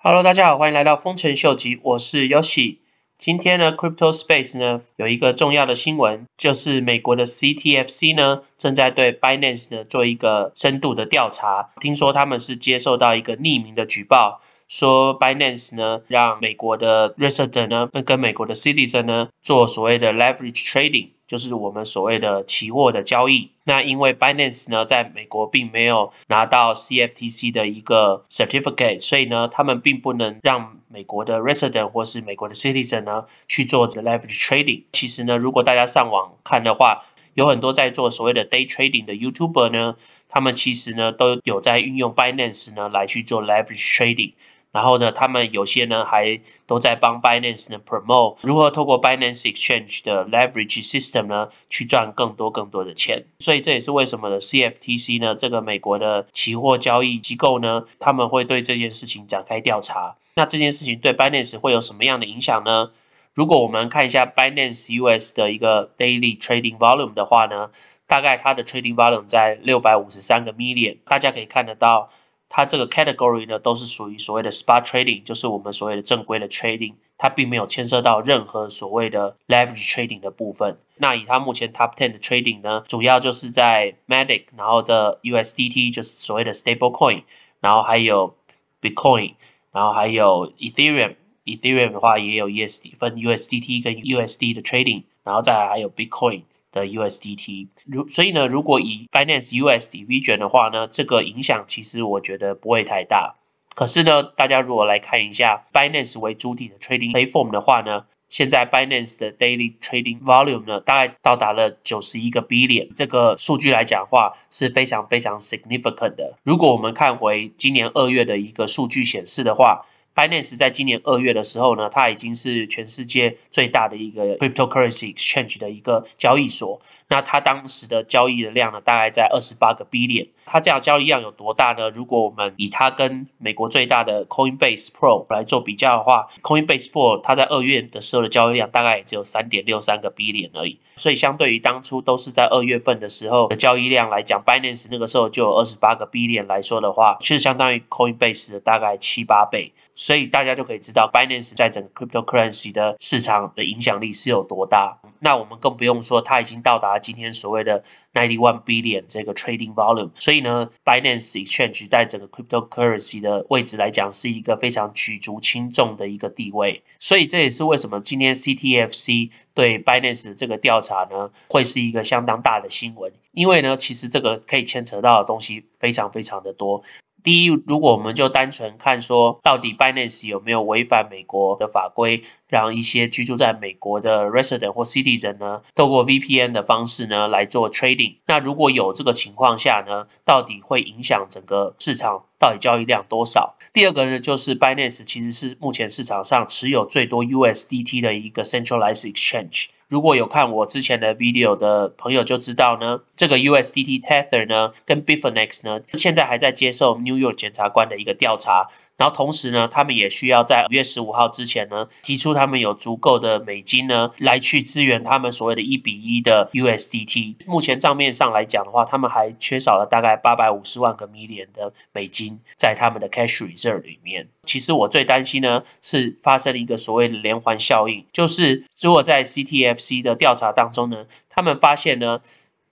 Hello，大家好，欢迎来到丰臣秀吉，我是 Yoshi。今天呢，Crypto Space 呢有一个重要的新闻，就是美国的 CTFC 呢正在对 Binance 呢做一个深度的调查。听说他们是接受到一个匿名的举报，说 Binance 呢让美国的 resident 呢跟美国的 citizen 呢做所谓的 leverage trading。就是我们所谓的期货的交易。那因为 Binance 呢，在美国并没有拿到 CFTC 的一个 certificate，所以呢，他们并不能让美国的 resident 或是美国的 citizen 呢去做 leverage trading。其实呢，如果大家上网看的话，有很多在做所谓的 day trading 的 YouTuber 呢，他们其实呢都有在运用 Binance 呢来去做 leverage trading。然后呢，他们有些呢还都在帮 Binance 呢 promote 如何透过 Binance Exchange 的 leverage system 呢去赚更多更多的钱。所以这也是为什么呢 CFTC 呢这个美国的期货交易机构呢，他们会对这件事情展开调查。那这件事情对 Binance 会有什么样的影响呢？如果我们看一下 Binance US 的一个 daily trading volume 的话呢，大概它的 trading volume 在六百五十三个 million，大家可以看得到。它这个 category 呢，都是属于所谓的 spot trading，就是我们所谓的正规的 trading，它并没有牵涉到任何所谓的 leverage trading 的部分。那以它目前 top ten 的 trading 呢，主要就是在 Matic，然后这 USDT 就是所谓的 stable coin，然后还有 Bitcoin，然后还有 ethereum Ethereum 的话也有 USD 分 USDT 跟 USD 的 trading，然后再来还有 Bitcoin。的 USDT，如所以呢，如果以 Binance USD V 卷的话呢，这个影响其实我觉得不会太大。可是呢，大家如果来看一下 Binance 为主体的 Trading Platform 的话呢，现在 Binance 的 Daily Trading Volume 呢，大概到达了九十一个 Billion，这个数据来讲话是非常非常 significant 的。如果我们看回今年二月的一个数据显示的话，Binance 在今年二月的时候呢，它已经是全世界最大的一个 cryptocurrency exchange 的一个交易所。那它当时的交易的量呢，大概在二十八个 B 链。它这样交易量有多大呢？如果我们以它跟美国最大的 Coinbase Pro 来做比较的话，Coinbase Pro 它在二月的时候的交易量大概也只有三点六三个 B 链而已。所以相对于当初都是在二月份的时候的交易量来讲，Binance 那个时候就有二十八个 B 链来说的话，其实相当于 Coinbase 的大概七八倍。所以大家就可以知道 Binance 在整个 cryptocurrency 的市场的影响力是有多大。那我们更不用说，它已经到达今天所谓的 ninety one billion 这个 trading volume。所以呢，Binance Exchange 在整个 cryptocurrency 的位置来讲，是一个非常举足轻重的一个地位。所以这也是为什么今天 CTFC 对 Binance 这个调查呢，会是一个相当大的新闻。因为呢，其实这个可以牵扯到的东西非常非常的多。第一，如果我们就单纯看说，到底 Binance 有没有违反美国的法规，让一些居住在美国的 resident 或 citizen 呢，透过 VPN 的方式呢来做 trading？那如果有这个情况下呢，到底会影响整个市场到底交易量多少？第二个呢，就是 Binance 其实是目前市场上持有最多 USDT 的一个 centralized exchange。如果有看我之前的 video 的朋友就知道呢，这个 USDT Tether 呢，跟 Bitfinex 呢，现在还在接受 New York 检察官的一个调查。然后同时呢，他们也需要在五月十五号之前呢，提出他们有足够的美金呢，来去支援他们所谓的一比一的 USDT。目前账面上来讲的话，他们还缺少了大概八百五十万个 million 的美金在他们的 cash reserve 里面。其实我最担心呢，是发生了一个所谓的连环效应，就是如果在 CTFC 的调查当中呢，他们发现呢，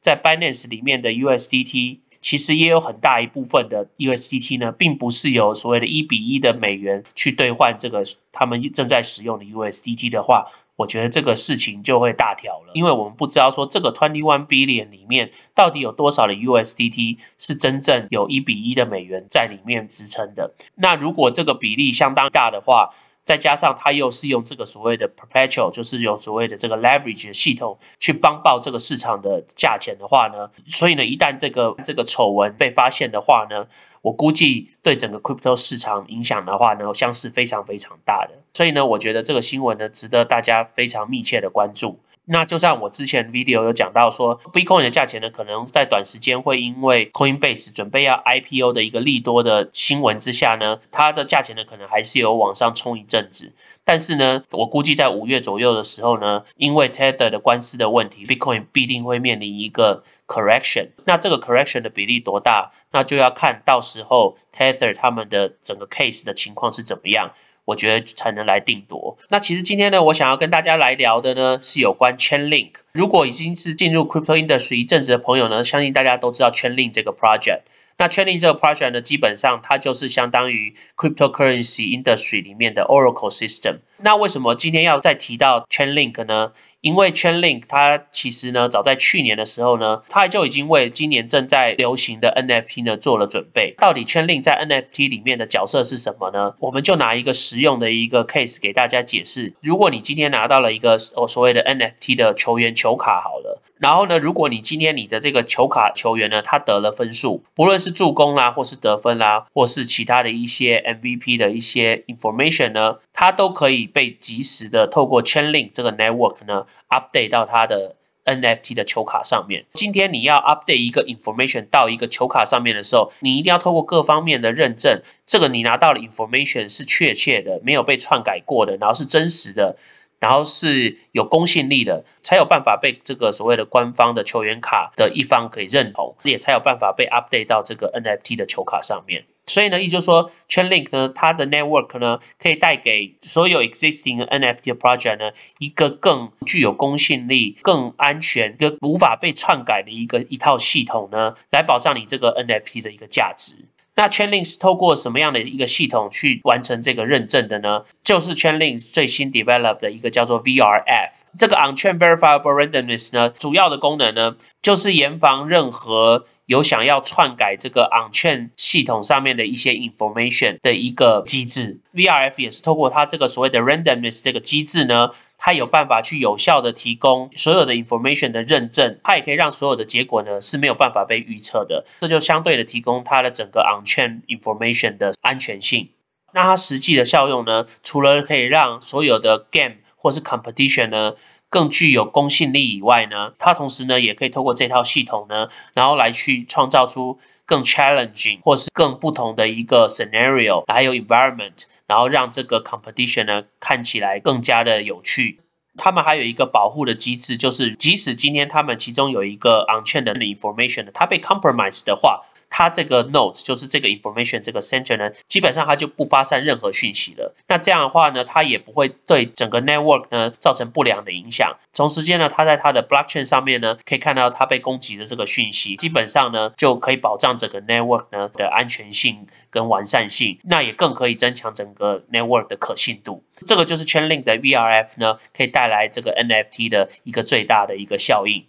在 Binance 里面的 USDT。其实也有很大一部分的 USDT 呢，并不是由所谓的一比一的美元去兑换这个他们正在使用的 USDT 的话，我觉得这个事情就会大条了，因为我们不知道说这个 twenty one billion 里面到底有多少的 USDT 是真正有一比一的美元在里面支撑的。那如果这个比例相当大的话，再加上它又是用这个所谓的 perpetual，就是用所谓的这个 leverage 的系统去帮报这个市场的价钱的话呢，所以呢，一旦这个这个丑闻被发现的话呢，我估计对整个 crypto 市场影响的话呢，将是非常非常大的。所以呢，我觉得这个新闻呢，值得大家非常密切的关注。那就像我之前 video 有讲到说，Bitcoin 的价钱呢，可能在短时间会因为 Coinbase 准备要 IPO 的一个利多的新闻之下呢，它的价钱呢可能还是有往上冲一阵子。但是呢，我估计在五月左右的时候呢，因为 Tether 的官司的问题，Bitcoin 必定会面临一个 correction。那这个 correction 的比例多大，那就要看到时候 Tether 他们的整个 case 的情况是怎么样。我觉得才能来定夺。那其实今天呢，我想要跟大家来聊的呢，是有关 Chainlink。如果已经是进入 crypto industry 一阵子的朋友呢，相信大家都知道 Chainlink 这个 project。那 Chainlink 这个 project 呢，基本上它就是相当于 cryptocurrency industry 里面的 Oracle system。那为什么今天要再提到 Chainlink 呢？因为 Chainlink 它其实呢，早在去年的时候呢，它就已经为今年正在流行的 NFT 呢做了准备。到底 Chainlink 在 NFT 里面的角色是什么呢？我们就拿一个实用的一个 case 给大家解释。如果你今天拿到了一个我所谓的 NFT 的球员球卡，好了，然后呢，如果你今天你的这个球卡球员呢，他得了分数，不论是助攻啦，或是得分啦，或是其他的一些 MVP 的一些 information 呢，它都可以被及时的透过 Chainlink 这个 network 呢。update 到它的 NFT 的球卡上面。今天你要 update 一个 information 到一个球卡上面的时候，你一定要透过各方面的认证，这个你拿到的 information 是确切的，没有被篡改过的，然后是真实的。然后是有公信力的，才有办法被这个所谓的官方的球员卡的一方可以认同，也才有办法被 update 到这个 NFT 的球卡上面。所以呢，也就是说，Chainlink 呢，它的 network 呢，可以带给所有 existing NFT 的 project 呢，一个更具有公信力、更安全、跟无法被篡改的一个一套系统呢，来保障你这个 NFT 的一个价值。那 Chainlink 是透过什么样的一个系统去完成这个认证的呢？就是 Chainlink 最新 develop 的一个叫做 VRF 这个 Onchain Verifiable Randomness 呢，主要的功能呢，就是严防任何有想要篡改这个 on-chain 系统上面的一些 information 的一个机制。VRF 也是透过它这个所谓的 Randomness 这个机制呢。它有办法去有效的提供所有的 information 的认证，它也可以让所有的结果呢是没有办法被预测的，这就相对的提供它的整个 on-chain information 的安全性。那它实际的效用呢，除了可以让所有的 game 或是 competition 呢更具有公信力以外呢，它同时呢也可以透过这套系统呢，然后来去创造出更 challenging 或是更不同的一个 scenario，还有 environment。然后让这个 competition 呢看起来更加的有趣。他们还有一个保护的机制，就是即使今天他们其中有一个 unchain 的 information 它被 compromise 的话。它这个 node 就是这个 information 这个 center 呢，基本上它就不发散任何讯息了。那这样的话呢，它也不会对整个 network 呢造成不良的影响。同时间呢，它在它的 blockchain 上面呢，可以看到它被攻击的这个讯息，基本上呢就可以保障整个 network 呢的安全性跟完善性。那也更可以增强整个 network 的可信度。这个就是 Chainlink 的 VRF 呢，可以带来这个 NFT 的一个最大的一个效应。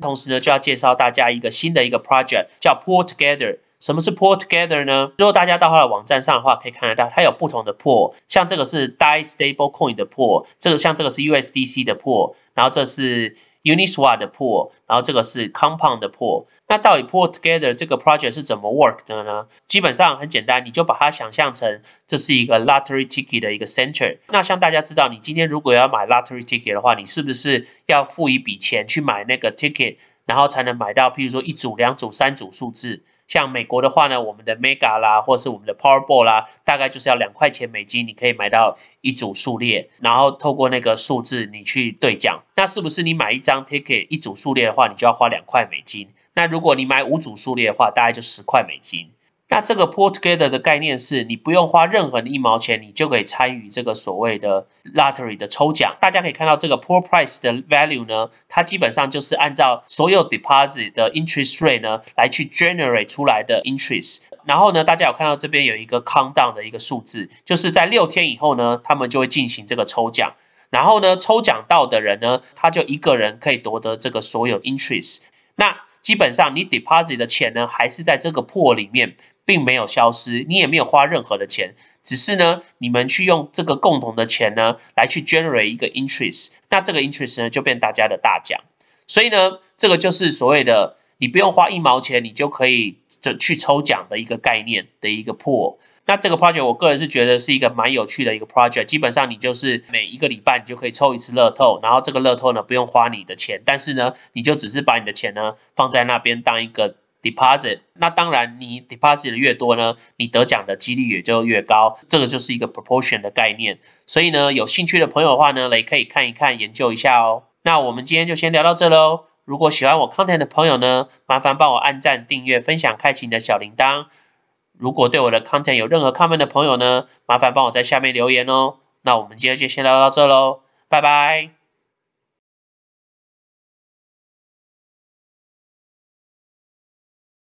同时呢，就要介绍大家一个新的一个 project，叫 Pull Together。什么是 Pull Together 呢？如果大家到它的网站上的话，可以看得到它有不同的 Pull，像这个是 Dai Stable Coin 的 Pull，这个像这个是 USDC 的 Pull，然后这是。Uniswap 的 pool，然后这个是 Compound 的 pool。那到底 Pool Together 这个 project 是怎么 work 的呢？基本上很简单，你就把它想象成这是一个 lottery ticket 的一个 center。那像大家知道，你今天如果要买 lottery ticket 的话，你是不是要付一笔钱去买那个 ticket，然后才能买到，譬如说一组、两组、三组数字？像美国的话呢，我们的 Mega 啦，或是我们的 Powerball 啦，大概就是要两块钱美金，你可以买到一组数列，然后透过那个数字你去兑奖。那是不是你买一张 ticket 一组数列的话，你就要花两块美金？那如果你买五组数列的话，大概就十块美金。那这个 Pool Together 的概念是你不用花任何的一毛钱，你就可以参与这个所谓的 Lottery 的抽奖。大家可以看到这个 Pool Price 的 value 呢，它基本上就是按照所有 deposit 的 interest rate 呢来去 generate 出来的 interest。然后呢，大家有看到这边有一个 countdown 的一个数字，就是在六天以后呢，他们就会进行这个抽奖。然后呢，抽奖到的人呢，他就一个人可以夺得这个所有 interest。那基本上你 deposit 的钱呢，还是在这个 pool 里面。并没有消失，你也没有花任何的钱，只是呢，你们去用这个共同的钱呢，来去 generate 一个 interest，那这个 interest 呢就变大家的大奖，所以呢，这个就是所谓的你不用花一毛钱，你就可以就去抽奖的一个概念的一个 pool。那这个 project 我个人是觉得是一个蛮有趣的一个 project。基本上你就是每一个礼拜你就可以抽一次乐透，然后这个乐透呢不用花你的钱，但是呢你就只是把你的钱呢放在那边当一个 deposit。那当然你 deposit 的越多呢，你得奖的几率也就越高。这个就是一个 proportion 的概念。所以呢有兴趣的朋友的话呢，也可以看一看研究一下哦。那我们今天就先聊到这喽。如果喜欢我 content 的朋友呢，麻烦帮我按赞、订阅、分享、开启你的小铃铛。如果对我的 content 有任何 comment 的朋友呢，麻烦帮我在下面留言哦。那我们今天就先聊到这喽，拜拜。